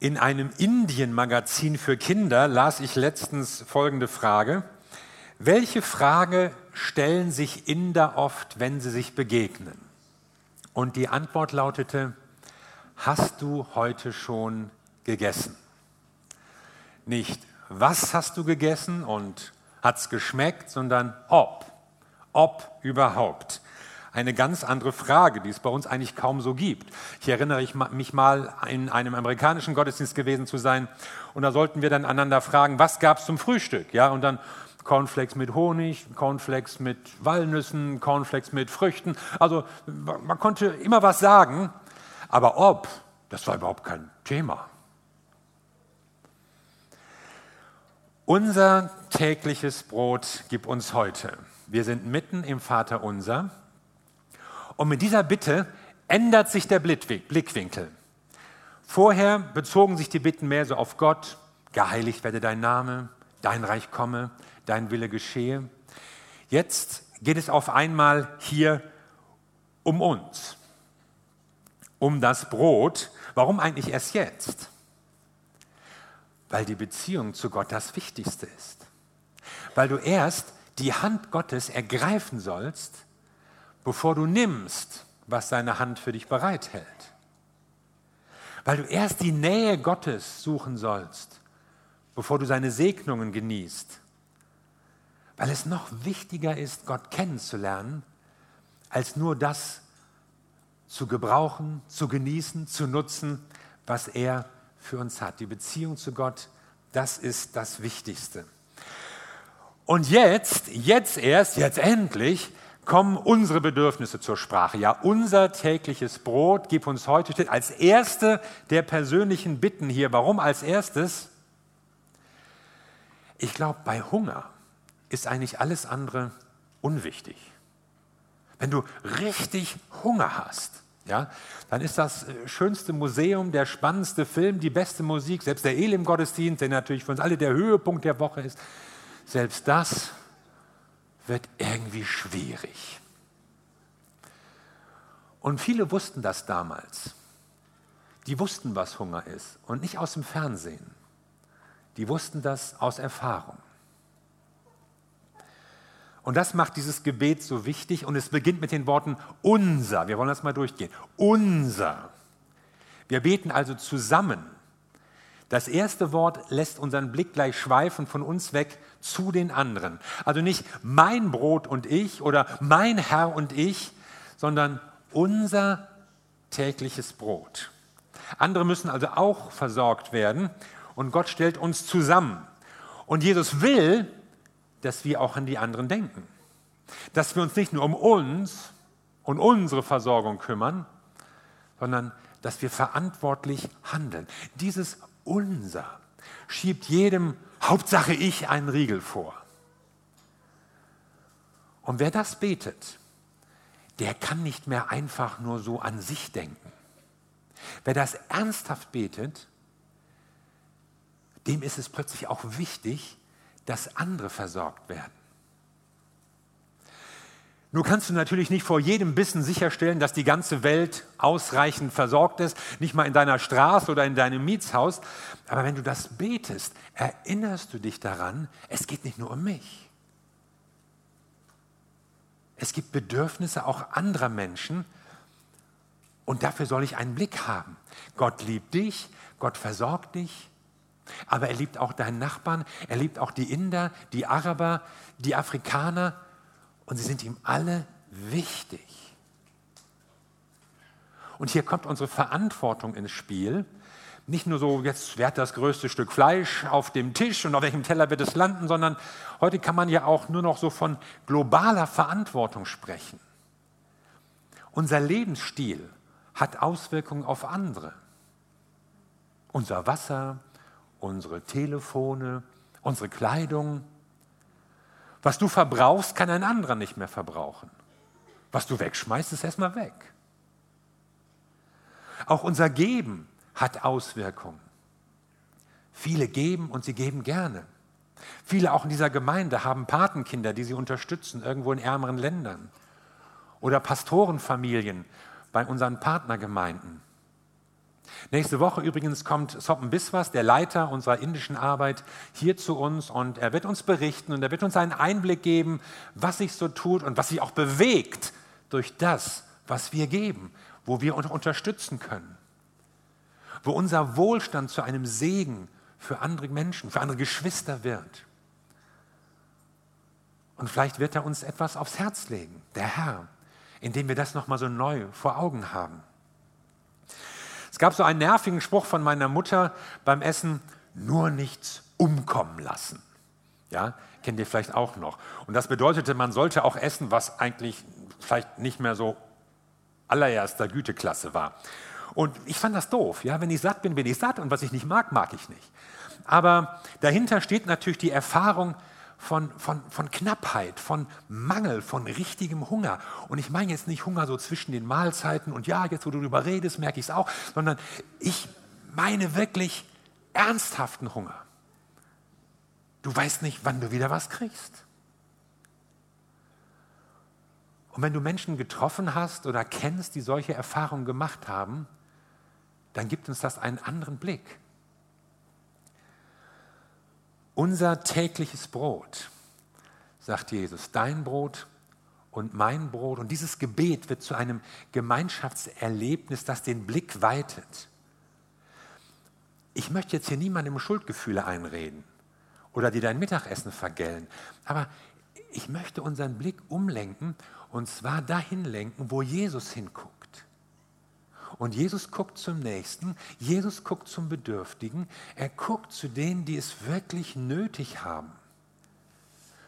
In einem Indien-Magazin für Kinder las ich letztens folgende Frage. Welche Frage stellen sich Inder oft, wenn sie sich begegnen? Und die Antwort lautete, hast du heute schon gegessen? Nicht, was hast du gegessen und hat es geschmeckt, sondern ob, ob überhaupt eine ganz andere Frage, die es bei uns eigentlich kaum so gibt. Ich erinnere mich mal, in einem amerikanischen Gottesdienst gewesen zu sein und da sollten wir dann einander fragen, was gab es zum Frühstück? Ja, und dann Cornflakes mit Honig, Cornflakes mit Walnüssen, Cornflakes mit Früchten. Also man konnte immer was sagen, aber ob, das war überhaupt kein Thema. Unser tägliches Brot gib uns heute. Wir sind mitten im Vater unser und mit dieser Bitte ändert sich der Blickwinkel. Vorher bezogen sich die Bitten mehr so auf Gott, geheiligt werde dein Name, dein Reich komme, dein Wille geschehe. Jetzt geht es auf einmal hier um uns, um das Brot. Warum eigentlich erst jetzt? Weil die Beziehung zu Gott das Wichtigste ist. Weil du erst die Hand Gottes ergreifen sollst, bevor du nimmst, was seine Hand für dich bereithält. Weil du erst die Nähe Gottes suchen sollst, bevor du seine Segnungen genießt. Weil es noch wichtiger ist, Gott kennenzulernen, als nur das zu gebrauchen, zu genießen, zu nutzen, was er für uns hat. Die Beziehung zu Gott, das ist das Wichtigste. Und jetzt, jetzt erst, jetzt endlich, kommen unsere Bedürfnisse zur Sprache. Ja, unser tägliches Brot, gib uns heute, als erste der persönlichen Bitten hier. Warum als erstes? Ich glaube, bei Hunger ist eigentlich alles andere unwichtig. Wenn du richtig Hunger hast, ja, dann ist das äh, schönste Museum, der spannendste Film, die beste Musik, selbst der Elim-Gottesdienst, der natürlich für uns alle der Höhepunkt der Woche ist, selbst das wird irgendwie schwierig. Und viele wussten das damals. Die wussten, was Hunger ist und nicht aus dem Fernsehen. Die wussten das aus Erfahrung. Und das macht dieses Gebet so wichtig und es beginnt mit den Worten unser. Wir wollen das mal durchgehen. Unser. Wir beten also zusammen das erste Wort lässt unseren Blick gleich schweifen von uns weg zu den anderen. Also nicht mein Brot und ich oder mein Herr und ich, sondern unser tägliches Brot. Andere müssen also auch versorgt werden und Gott stellt uns zusammen. Und Jesus will, dass wir auch an die anderen denken. Dass wir uns nicht nur um uns und unsere Versorgung kümmern, sondern dass wir verantwortlich handeln. Dieses unser schiebt jedem Hauptsache ich einen Riegel vor. Und wer das betet, der kann nicht mehr einfach nur so an sich denken. Wer das ernsthaft betet, dem ist es plötzlich auch wichtig, dass andere versorgt werden. Nur kannst du natürlich nicht vor jedem Bissen sicherstellen, dass die ganze Welt ausreichend versorgt ist, nicht mal in deiner Straße oder in deinem Mietshaus. Aber wenn du das betest, erinnerst du dich daran, es geht nicht nur um mich. Es gibt Bedürfnisse auch anderer Menschen und dafür soll ich einen Blick haben. Gott liebt dich, Gott versorgt dich, aber er liebt auch deinen Nachbarn, er liebt auch die Inder, die Araber, die Afrikaner und sie sind ihm alle wichtig. Und hier kommt unsere Verantwortung ins Spiel. Nicht nur so, jetzt wird das größte Stück Fleisch auf dem Tisch und auf welchem Teller wird es landen, sondern heute kann man ja auch nur noch so von globaler Verantwortung sprechen. Unser Lebensstil hat Auswirkungen auf andere. Unser Wasser, unsere Telefone, unsere Kleidung, was du verbrauchst, kann ein anderer nicht mehr verbrauchen. Was du wegschmeißt, ist erstmal weg. Auch unser Geben hat Auswirkungen. Viele geben und sie geben gerne. Viele auch in dieser Gemeinde haben Patenkinder, die sie unterstützen, irgendwo in ärmeren Ländern. Oder Pastorenfamilien bei unseren Partnergemeinden. Nächste Woche übrigens kommt Soppen Biswas, der Leiter unserer indischen Arbeit, hier zu uns und er wird uns berichten und er wird uns einen Einblick geben, was sich so tut und was sich auch bewegt durch das, was wir geben, wo wir uns unterstützen können, wo unser Wohlstand zu einem Segen für andere Menschen, für andere Geschwister wird. Und vielleicht wird er uns etwas aufs Herz legen, der Herr, indem wir das nochmal so neu vor Augen haben. Es gab so einen nervigen Spruch von meiner Mutter beim Essen, nur nichts umkommen lassen. Ja, kennt ihr vielleicht auch noch. Und das bedeutete, man sollte auch essen, was eigentlich vielleicht nicht mehr so allererster Güteklasse war. Und ich fand das doof. Ja, wenn ich satt bin, bin ich satt und was ich nicht mag, mag ich nicht. Aber dahinter steht natürlich die Erfahrung, von, von, von Knappheit, von Mangel, von richtigem Hunger. Und ich meine jetzt nicht Hunger so zwischen den Mahlzeiten und ja, jetzt wo du darüber redest, merke ich es auch, sondern ich meine wirklich ernsthaften Hunger. Du weißt nicht, wann du wieder was kriegst. Und wenn du Menschen getroffen hast oder kennst, die solche Erfahrungen gemacht haben, dann gibt uns das einen anderen Blick. Unser tägliches Brot, sagt Jesus, dein Brot und mein Brot. Und dieses Gebet wird zu einem Gemeinschaftserlebnis, das den Blick weitet. Ich möchte jetzt hier niemandem Schuldgefühle einreden oder dir dein Mittagessen vergällen, aber ich möchte unseren Blick umlenken und zwar dahin lenken, wo Jesus hinguckt. Und Jesus guckt zum Nächsten, Jesus guckt zum Bedürftigen, er guckt zu denen, die es wirklich nötig haben.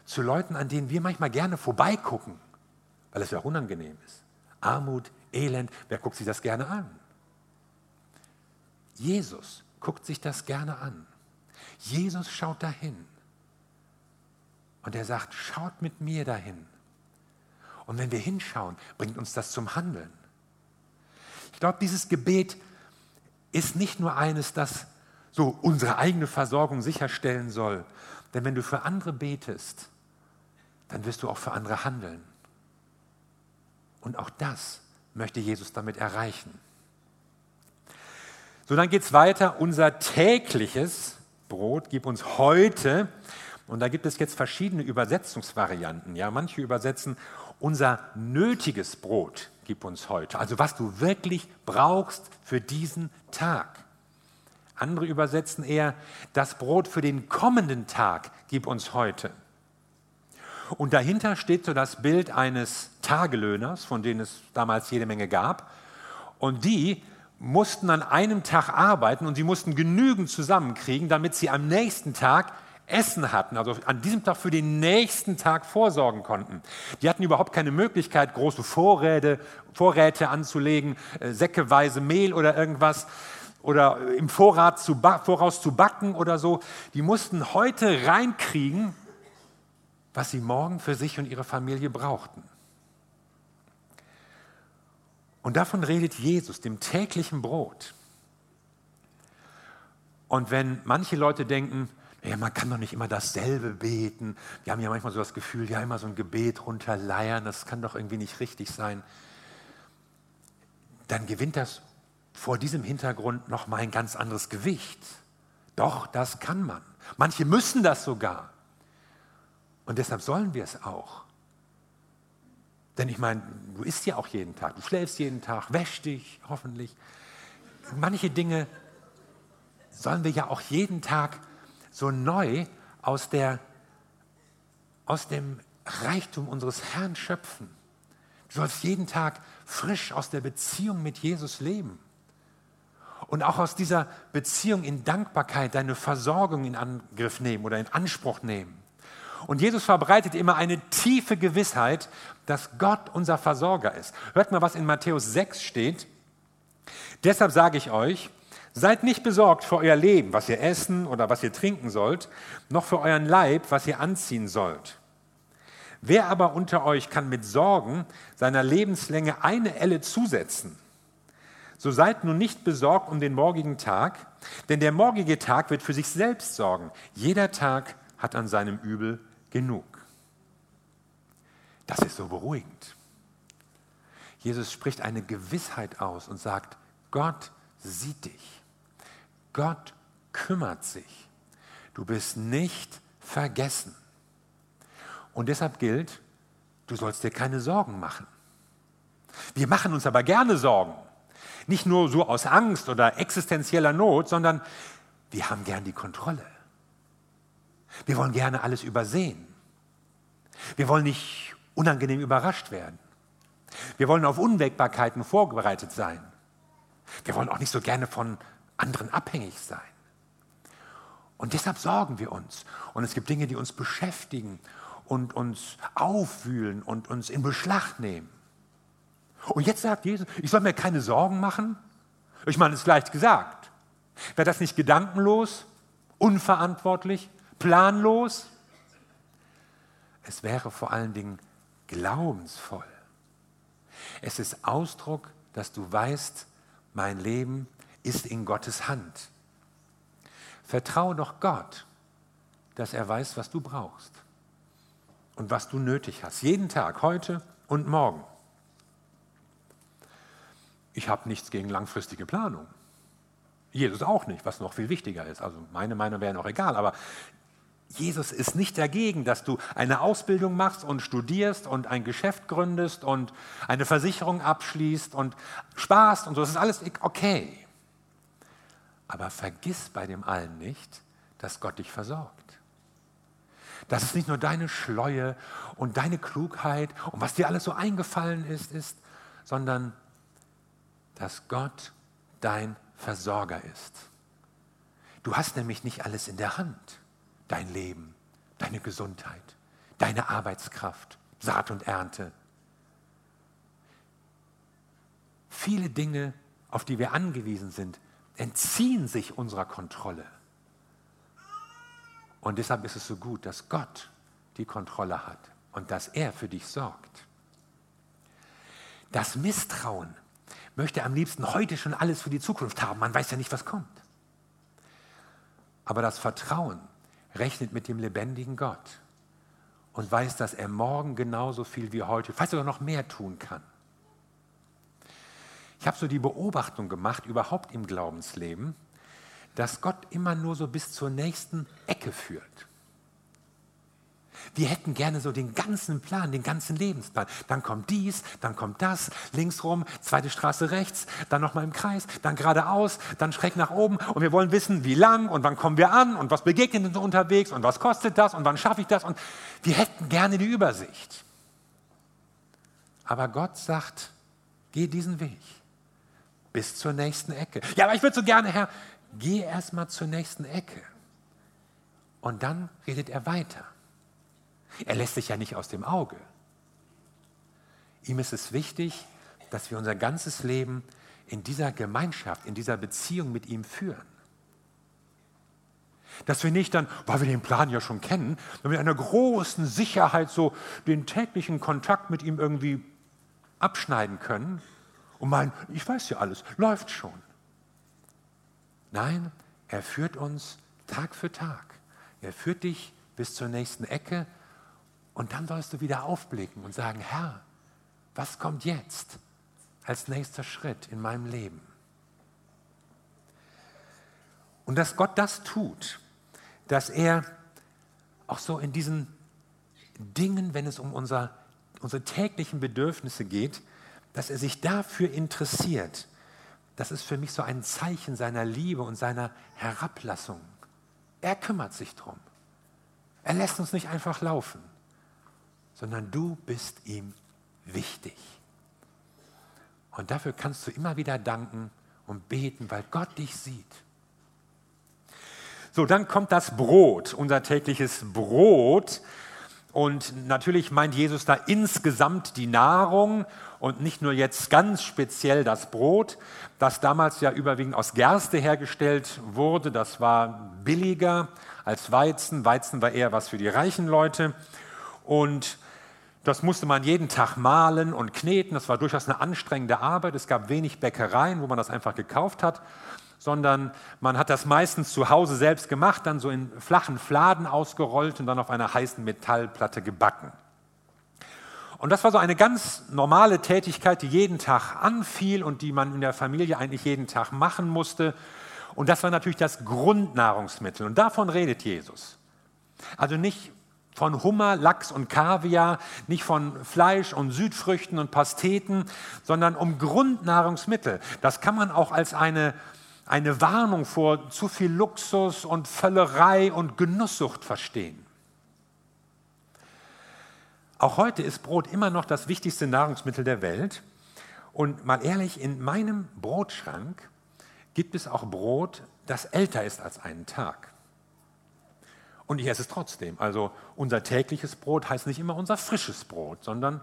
Zu Leuten, an denen wir manchmal gerne vorbeigucken, weil es ja auch unangenehm ist. Armut, Elend, wer guckt sich das gerne an? Jesus guckt sich das gerne an. Jesus schaut dahin. Und er sagt, schaut mit mir dahin. Und wenn wir hinschauen, bringt uns das zum Handeln. Ich glaube, dieses Gebet ist nicht nur eines, das so unsere eigene Versorgung sicherstellen soll. Denn wenn du für andere betest, dann wirst du auch für andere handeln. Und auch das möchte Jesus damit erreichen. So, dann geht es weiter. Unser tägliches Brot gib uns heute. Und da gibt es jetzt verschiedene Übersetzungsvarianten. Ja, manche übersetzen unser nötiges Brot gib uns heute. Also was du wirklich brauchst für diesen Tag. Andere übersetzen eher, das Brot für den kommenden Tag gib uns heute. Und dahinter steht so das Bild eines Tagelöhners, von denen es damals jede Menge gab. Und die mussten an einem Tag arbeiten und sie mussten genügend zusammenkriegen, damit sie am nächsten Tag Essen hatten, also an diesem Tag für den nächsten Tag vorsorgen konnten. Die hatten überhaupt keine Möglichkeit, große Vorräte, Vorräte anzulegen, äh, säckeweise Mehl oder irgendwas oder im Vorrat zu voraus zu backen oder so. Die mussten heute reinkriegen, was sie morgen für sich und ihre Familie brauchten. Und davon redet Jesus, dem täglichen Brot. Und wenn manche Leute denken, ja, man kann doch nicht immer dasselbe beten. Wir haben ja manchmal so das Gefühl, ja, immer so ein Gebet runterleiern, das kann doch irgendwie nicht richtig sein. Dann gewinnt das vor diesem Hintergrund nochmal ein ganz anderes Gewicht. Doch, das kann man. Manche müssen das sogar. Und deshalb sollen wir es auch. Denn ich meine, du isst ja auch jeden Tag, du schläfst jeden Tag, wäschst dich hoffentlich. Manche Dinge sollen wir ja auch jeden Tag so neu aus, der, aus dem Reichtum unseres Herrn schöpfen. Du sollst jeden Tag frisch aus der Beziehung mit Jesus leben. Und auch aus dieser Beziehung in Dankbarkeit deine Versorgung in Angriff nehmen oder in Anspruch nehmen. Und Jesus verbreitet immer eine tiefe Gewissheit, dass Gott unser Versorger ist. Hört mal, was in Matthäus 6 steht. Deshalb sage ich euch, Seid nicht besorgt für euer Leben, was ihr essen oder was ihr trinken sollt, noch für euren Leib, was ihr anziehen sollt. Wer aber unter euch kann mit Sorgen seiner Lebenslänge eine Elle zusetzen? So seid nun nicht besorgt um den morgigen Tag, denn der morgige Tag wird für sich selbst sorgen. Jeder Tag hat an seinem Übel genug. Das ist so beruhigend. Jesus spricht eine Gewissheit aus und sagt, Gott sieht dich. Gott kümmert sich. Du bist nicht vergessen. Und deshalb gilt, du sollst dir keine Sorgen machen. Wir machen uns aber gerne Sorgen. Nicht nur so aus Angst oder existenzieller Not, sondern wir haben gern die Kontrolle. Wir wollen gerne alles übersehen. Wir wollen nicht unangenehm überrascht werden. Wir wollen auf Unwägbarkeiten vorbereitet sein. Wir wollen auch nicht so gerne von anderen abhängig sein. Und deshalb sorgen wir uns. Und es gibt Dinge, die uns beschäftigen und uns aufwühlen und uns in Beschlag nehmen. Und jetzt sagt Jesus, ich soll mir keine Sorgen machen. Ich meine, es ist leicht gesagt. Wäre das nicht gedankenlos, unverantwortlich, planlos? Es wäre vor allen Dingen glaubensvoll. Es ist Ausdruck, dass du weißt, mein Leben ist in Gottes Hand. Vertraue doch Gott, dass er weiß, was du brauchst und was du nötig hast. Jeden Tag, heute und morgen. Ich habe nichts gegen langfristige Planung. Jesus auch nicht, was noch viel wichtiger ist. Also meine Meinung wäre noch egal, aber Jesus ist nicht dagegen, dass du eine Ausbildung machst und studierst und ein Geschäft gründest und eine Versicherung abschließt und sparst und so. Das ist alles okay. Aber vergiss bei dem allen nicht, dass Gott dich versorgt. Dass es nicht nur deine Schleue und deine Klugheit und was dir alles so eingefallen ist, ist, sondern dass Gott dein Versorger ist. Du hast nämlich nicht alles in der Hand dein Leben, deine Gesundheit, deine Arbeitskraft, Saat und Ernte. Viele Dinge, auf die wir angewiesen sind, entziehen sich unserer Kontrolle. Und deshalb ist es so gut, dass Gott die Kontrolle hat und dass er für dich sorgt. Das Misstrauen möchte am liebsten heute schon alles für die Zukunft haben. Man weiß ja nicht, was kommt. Aber das Vertrauen rechnet mit dem lebendigen Gott und weiß, dass er morgen genauso viel wie heute, vielleicht sogar noch mehr tun kann. Ich habe so die Beobachtung gemacht, überhaupt im Glaubensleben, dass Gott immer nur so bis zur nächsten Ecke führt. Wir hätten gerne so den ganzen Plan, den ganzen Lebensplan. Dann kommt dies, dann kommt das, links rum, zweite Straße rechts, dann nochmal im Kreis, dann geradeaus, dann schräg nach oben. Und wir wollen wissen, wie lang und wann kommen wir an und was begegnet uns unterwegs und was kostet das und wann schaffe ich das. Und wir hätten gerne die Übersicht. Aber Gott sagt, geh diesen Weg bis zur nächsten Ecke. Ja, aber ich würde so gerne, Herr, geh erst mal zur nächsten Ecke. Und dann redet er weiter. Er lässt sich ja nicht aus dem Auge. Ihm ist es wichtig, dass wir unser ganzes Leben in dieser Gemeinschaft, in dieser Beziehung mit ihm führen. Dass wir nicht dann, weil wir den Plan ja schon kennen, mit einer großen Sicherheit so den täglichen Kontakt mit ihm irgendwie abschneiden können und meinen, ich weiß ja alles, läuft schon. Nein, er führt uns Tag für Tag. Er führt dich bis zur nächsten Ecke und dann sollst du wieder aufblicken und sagen, Herr, was kommt jetzt als nächster Schritt in meinem Leben? Und dass Gott das tut, dass er auch so in diesen Dingen, wenn es um unser, unsere täglichen Bedürfnisse geht, dass er sich dafür interessiert, das ist für mich so ein Zeichen seiner Liebe und seiner Herablassung. Er kümmert sich drum. Er lässt uns nicht einfach laufen sondern du bist ihm wichtig. Und dafür kannst du immer wieder danken und beten, weil Gott dich sieht. So, dann kommt das Brot, unser tägliches Brot. Und natürlich meint Jesus da insgesamt die Nahrung und nicht nur jetzt ganz speziell das Brot, das damals ja überwiegend aus Gerste hergestellt wurde. Das war billiger als Weizen. Weizen war eher was für die reichen Leute. Und das musste man jeden Tag mahlen und kneten. Das war durchaus eine anstrengende Arbeit. Es gab wenig Bäckereien, wo man das einfach gekauft hat, sondern man hat das meistens zu Hause selbst gemacht, dann so in flachen Fladen ausgerollt und dann auf einer heißen Metallplatte gebacken. Und das war so eine ganz normale Tätigkeit, die jeden Tag anfiel und die man in der Familie eigentlich jeden Tag machen musste. Und das war natürlich das Grundnahrungsmittel. Und davon redet Jesus. Also nicht von Hummer, Lachs und Kaviar, nicht von Fleisch und Südfrüchten und Pasteten, sondern um Grundnahrungsmittel. Das kann man auch als eine, eine Warnung vor zu viel Luxus und Völlerei und Genusssucht verstehen. Auch heute ist Brot immer noch das wichtigste Nahrungsmittel der Welt. Und mal ehrlich, in meinem Brotschrank gibt es auch Brot, das älter ist als einen Tag. Und ich esse es trotzdem. Also unser tägliches Brot heißt nicht immer unser frisches Brot, sondern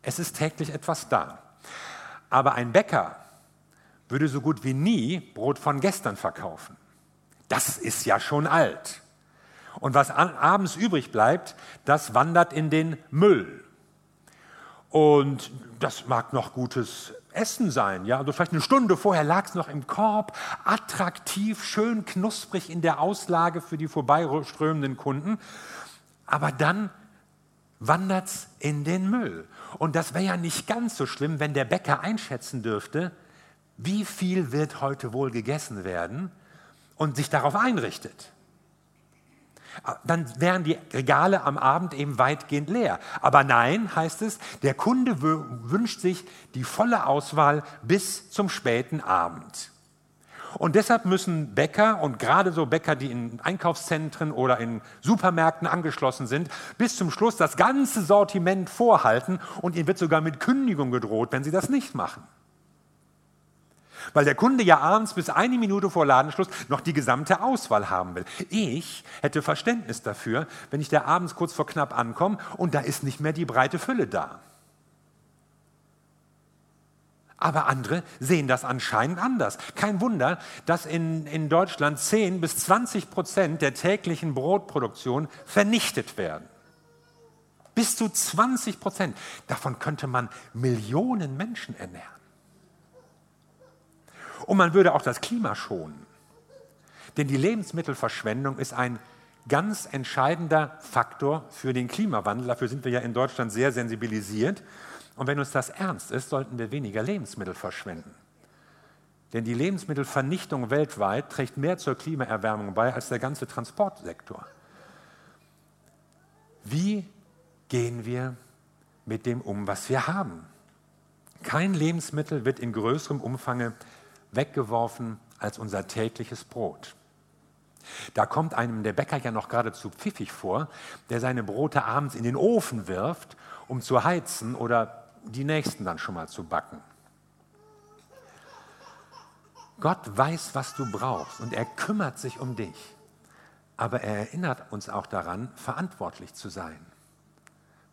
es ist täglich etwas da. Aber ein Bäcker würde so gut wie nie Brot von gestern verkaufen. Das ist ja schon alt. Und was abends übrig bleibt, das wandert in den Müll. Und das mag noch gutes Essen sein. Ja? Also vielleicht eine Stunde vorher lag es noch im Korb, attraktiv, schön knusprig in der Auslage für die vorbeiströmenden Kunden. Aber dann wandert es in den Müll. Und das wäre ja nicht ganz so schlimm, wenn der Bäcker einschätzen dürfte, wie viel wird heute wohl gegessen werden und sich darauf einrichtet dann wären die Regale am Abend eben weitgehend leer. Aber nein, heißt es, der Kunde wünscht sich die volle Auswahl bis zum späten Abend. Und deshalb müssen Bäcker und gerade so Bäcker, die in Einkaufszentren oder in Supermärkten angeschlossen sind, bis zum Schluss das ganze Sortiment vorhalten und ihnen wird sogar mit Kündigung gedroht, wenn sie das nicht machen weil der Kunde ja abends bis eine Minute vor Ladenschluss noch die gesamte Auswahl haben will. Ich hätte Verständnis dafür, wenn ich da abends kurz vor knapp ankomme und da ist nicht mehr die breite Fülle da. Aber andere sehen das anscheinend anders. Kein Wunder, dass in, in Deutschland 10 bis 20 Prozent der täglichen Brotproduktion vernichtet werden. Bis zu 20 Prozent. Davon könnte man Millionen Menschen ernähren. Und man würde auch das Klima schonen. Denn die Lebensmittelverschwendung ist ein ganz entscheidender Faktor für den Klimawandel. Dafür sind wir ja in Deutschland sehr sensibilisiert. Und wenn uns das ernst ist, sollten wir weniger Lebensmittel verschwenden. Denn die Lebensmittelvernichtung weltweit trägt mehr zur Klimaerwärmung bei als der ganze Transportsektor. Wie gehen wir mit dem um, was wir haben? Kein Lebensmittel wird in größerem Umfang weggeworfen als unser tägliches Brot. Da kommt einem der Bäcker ja noch geradezu pfiffig vor, der seine Brote abends in den Ofen wirft, um zu heizen oder die nächsten dann schon mal zu backen. Gott weiß, was du brauchst und er kümmert sich um dich. Aber er erinnert uns auch daran, verantwortlich zu sein.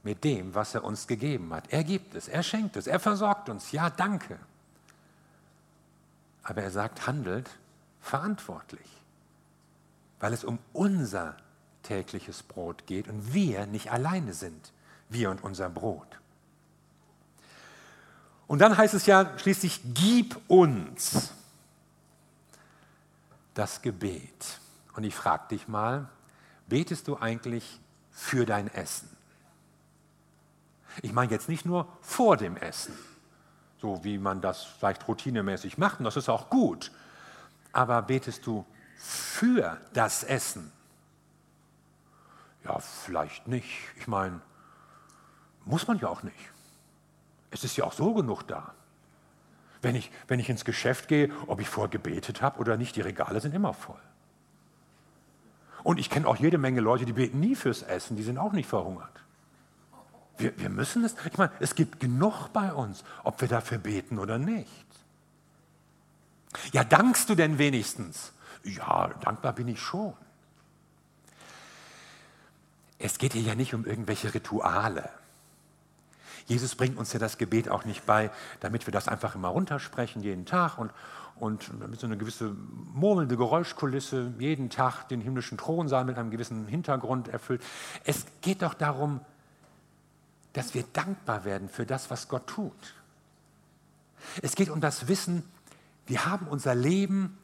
Mit dem, was er uns gegeben hat. Er gibt es, er schenkt es, er versorgt uns. Ja, danke. Aber er sagt, handelt verantwortlich, weil es um unser tägliches Brot geht und wir nicht alleine sind, wir und unser Brot. Und dann heißt es ja schließlich, gib uns das Gebet. Und ich frage dich mal, betest du eigentlich für dein Essen? Ich meine jetzt nicht nur vor dem Essen so wie man das vielleicht routinemäßig macht, und das ist auch gut. Aber betest du für das Essen? Ja, vielleicht nicht. Ich meine, muss man ja auch nicht. Es ist ja auch so genug da. Wenn ich, wenn ich ins Geschäft gehe, ob ich vorher gebetet habe oder nicht, die Regale sind immer voll. Und ich kenne auch jede Menge Leute, die beten nie fürs Essen, die sind auch nicht verhungert. Wir, wir müssen es, ich meine, es gibt genug bei uns, ob wir dafür beten oder nicht. Ja, dankst du denn wenigstens? Ja, dankbar bin ich schon. Es geht hier ja nicht um irgendwelche Rituale. Jesus bringt uns ja das Gebet auch nicht bei, damit wir das einfach immer runtersprechen jeden Tag und, und mit so einer gewissen murmelnde Geräuschkulisse jeden Tag den himmlischen Thronsaal mit einem gewissen Hintergrund erfüllt. Es geht doch darum, dass wir dankbar werden für das, was Gott tut. Es geht um das Wissen, wir haben unser Leben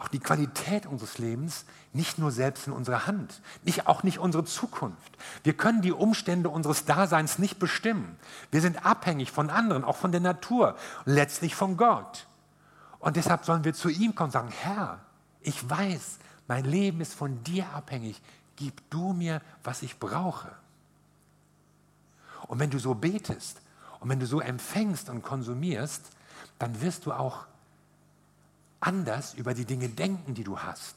auch die Qualität unseres Lebens nicht nur selbst in unserer Hand, nicht, auch nicht unsere Zukunft. Wir können die Umstände unseres Daseins nicht bestimmen. Wir sind abhängig von anderen, auch von der Natur letztlich von Gott. Und deshalb sollen wir zu ihm kommen und sagen, Herr, ich weiß, mein Leben ist von dir abhängig. Gib du mir, was ich brauche. Und wenn du so betest und wenn du so empfängst und konsumierst, dann wirst du auch anders über die Dinge denken, die du hast.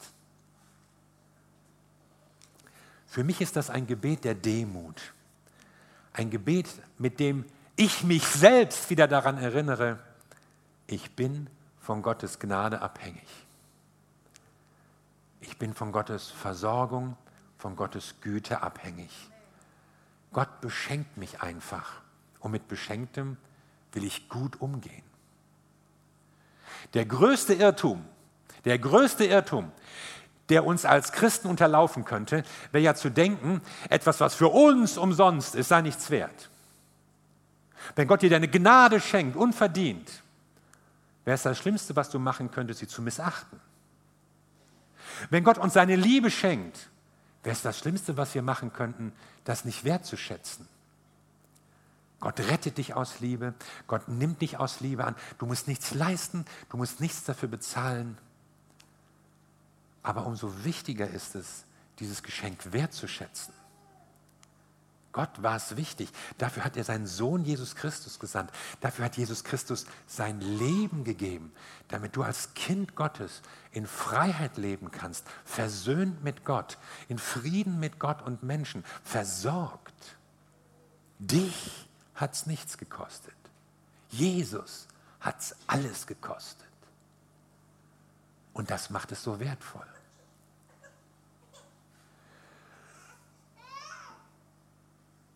Für mich ist das ein Gebet der Demut. Ein Gebet, mit dem ich mich selbst wieder daran erinnere, ich bin von Gottes Gnade abhängig. Ich bin von Gottes Versorgung, von Gottes Güte abhängig. Gott beschenkt mich einfach und mit Beschenktem will ich gut umgehen. Der größte Irrtum, der größte Irrtum, der uns als Christen unterlaufen könnte, wäre ja zu denken, etwas, was für uns umsonst ist, sei nichts wert. Wenn Gott dir deine Gnade schenkt, unverdient, wäre es das Schlimmste, was du machen könntest, sie zu missachten. Wenn Gott uns seine Liebe schenkt, wäre es das Schlimmste, was wir machen könnten, das nicht wertzuschätzen. Gott rettet dich aus Liebe, Gott nimmt dich aus Liebe an. Du musst nichts leisten, du musst nichts dafür bezahlen. Aber umso wichtiger ist es, dieses Geschenk wertzuschätzen. Gott war es wichtig. Dafür hat er seinen Sohn Jesus Christus gesandt. Dafür hat Jesus Christus sein Leben gegeben, damit du als Kind Gottes in Freiheit leben kannst, versöhnt mit Gott, in Frieden mit Gott und Menschen, versorgt. Dich hat es nichts gekostet. Jesus hat es alles gekostet. Und das macht es so wertvoll.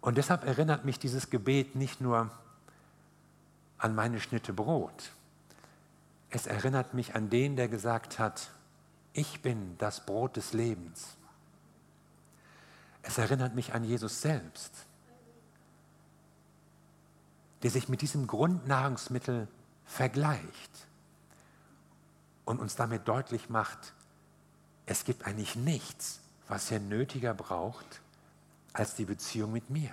Und deshalb erinnert mich dieses Gebet nicht nur an meine Schnitte Brot. Es erinnert mich an den, der gesagt hat, ich bin das Brot des Lebens. Es erinnert mich an Jesus selbst, der sich mit diesem Grundnahrungsmittel vergleicht und uns damit deutlich macht, es gibt eigentlich nichts, was er nötiger braucht als die Beziehung mit mir.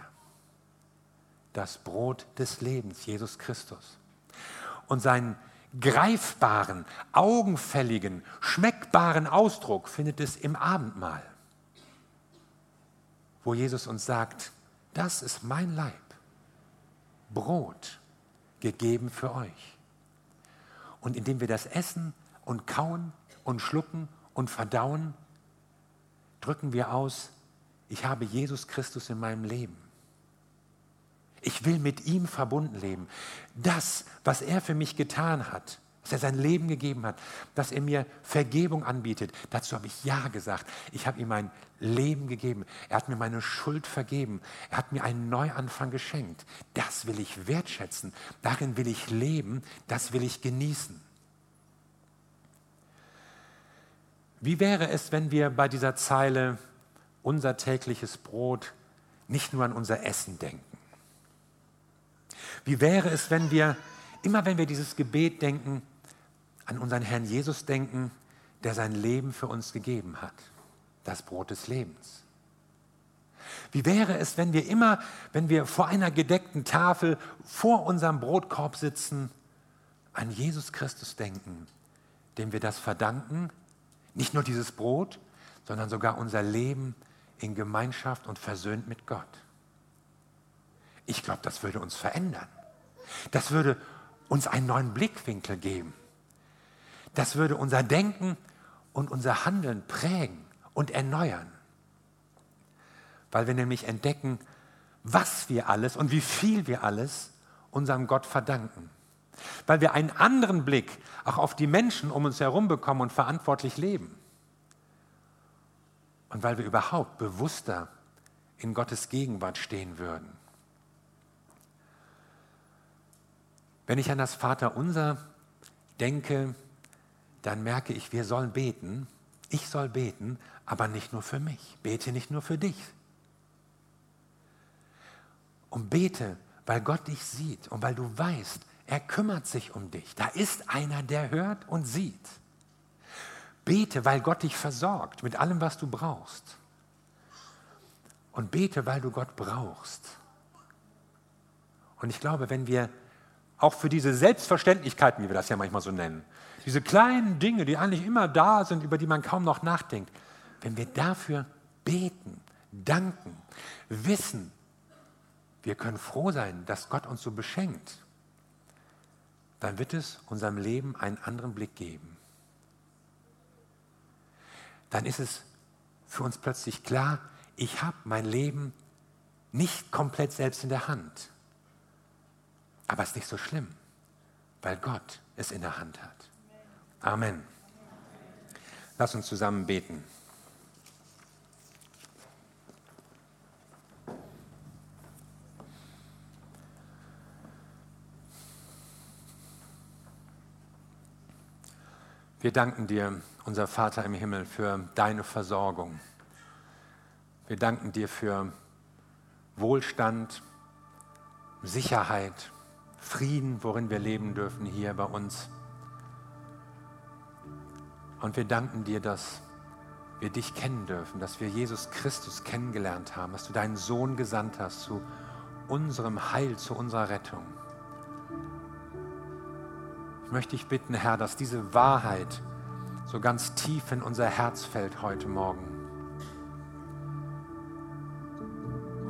Das Brot des Lebens, Jesus Christus. Und seinen greifbaren, augenfälligen, schmeckbaren Ausdruck findet es im Abendmahl, wo Jesus uns sagt, das ist mein Leib, Brot gegeben für euch. Und indem wir das essen und kauen und schlucken und verdauen, drücken wir aus, ich habe Jesus Christus in meinem Leben. Ich will mit ihm verbunden leben. Das, was er für mich getan hat, dass er sein Leben gegeben hat, dass er mir Vergebung anbietet, dazu habe ich Ja gesagt. Ich habe ihm mein Leben gegeben. Er hat mir meine Schuld vergeben. Er hat mir einen Neuanfang geschenkt. Das will ich wertschätzen. Darin will ich leben. Das will ich genießen. Wie wäre es, wenn wir bei dieser Zeile unser tägliches Brot nicht nur an unser Essen denken? Wie wäre es, wenn wir, immer wenn wir dieses Gebet denken, an unseren Herrn Jesus denken, der sein Leben für uns gegeben hat, das Brot des Lebens? Wie wäre es, wenn wir immer, wenn wir vor einer gedeckten Tafel vor unserem Brotkorb sitzen, an Jesus Christus denken, dem wir das verdanken, nicht nur dieses Brot, sondern sogar unser Leben in Gemeinschaft und versöhnt mit Gott. Ich glaube, das würde uns verändern. Das würde uns einen neuen Blickwinkel geben. Das würde unser Denken und unser Handeln prägen und erneuern. Weil wir nämlich entdecken, was wir alles und wie viel wir alles unserem Gott verdanken. Weil wir einen anderen Blick auch auf die Menschen um uns herum bekommen und verantwortlich leben und weil wir überhaupt bewusster in Gottes Gegenwart stehen würden. Wenn ich an das Vaterunser denke, dann merke ich, wir sollen beten. Ich soll beten, aber nicht nur für mich. Bete nicht nur für dich. Und bete, weil Gott dich sieht und weil du weißt, er kümmert sich um dich. Da ist einer, der hört und sieht. Bete, weil Gott dich versorgt mit allem, was du brauchst. Und bete, weil du Gott brauchst. Und ich glaube, wenn wir auch für diese Selbstverständlichkeiten, wie wir das ja manchmal so nennen, diese kleinen Dinge, die eigentlich immer da sind, über die man kaum noch nachdenkt, wenn wir dafür beten, danken, wissen, wir können froh sein, dass Gott uns so beschenkt, dann wird es unserem Leben einen anderen Blick geben. Dann ist es für uns plötzlich klar, ich habe mein Leben nicht komplett selbst in der Hand. Aber es ist nicht so schlimm, weil Gott es in der Hand hat. Amen. Lass uns zusammen beten. Wir danken dir, unser Vater im Himmel, für deine Versorgung. Wir danken dir für Wohlstand, Sicherheit, Frieden, worin wir leben dürfen hier bei uns. Und wir danken dir, dass wir dich kennen dürfen, dass wir Jesus Christus kennengelernt haben, dass du deinen Sohn gesandt hast zu unserem Heil, zu unserer Rettung. Ich möchte dich bitten, Herr, dass diese Wahrheit so ganz tief in unser Herz fällt heute Morgen.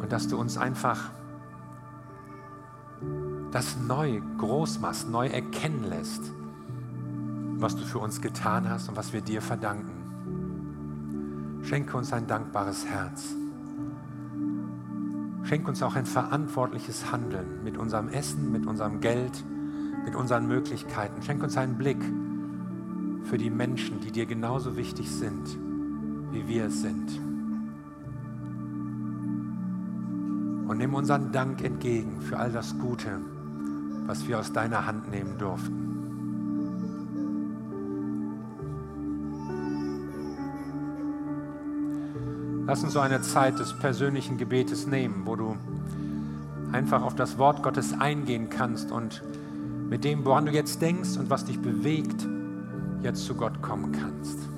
Und dass du uns einfach das neu groß machst, neu erkennen lässt was du für uns getan hast und was wir dir verdanken. Schenke uns ein dankbares Herz. Schenke uns auch ein verantwortliches Handeln mit unserem Essen, mit unserem Geld, mit unseren Möglichkeiten. Schenke uns einen Blick für die Menschen, die dir genauso wichtig sind, wie wir es sind. Und nimm unseren Dank entgegen für all das Gute, was wir aus deiner Hand nehmen durften. Lass uns so eine Zeit des persönlichen Gebetes nehmen, wo du einfach auf das Wort Gottes eingehen kannst und mit dem, woran du jetzt denkst und was dich bewegt, jetzt zu Gott kommen kannst.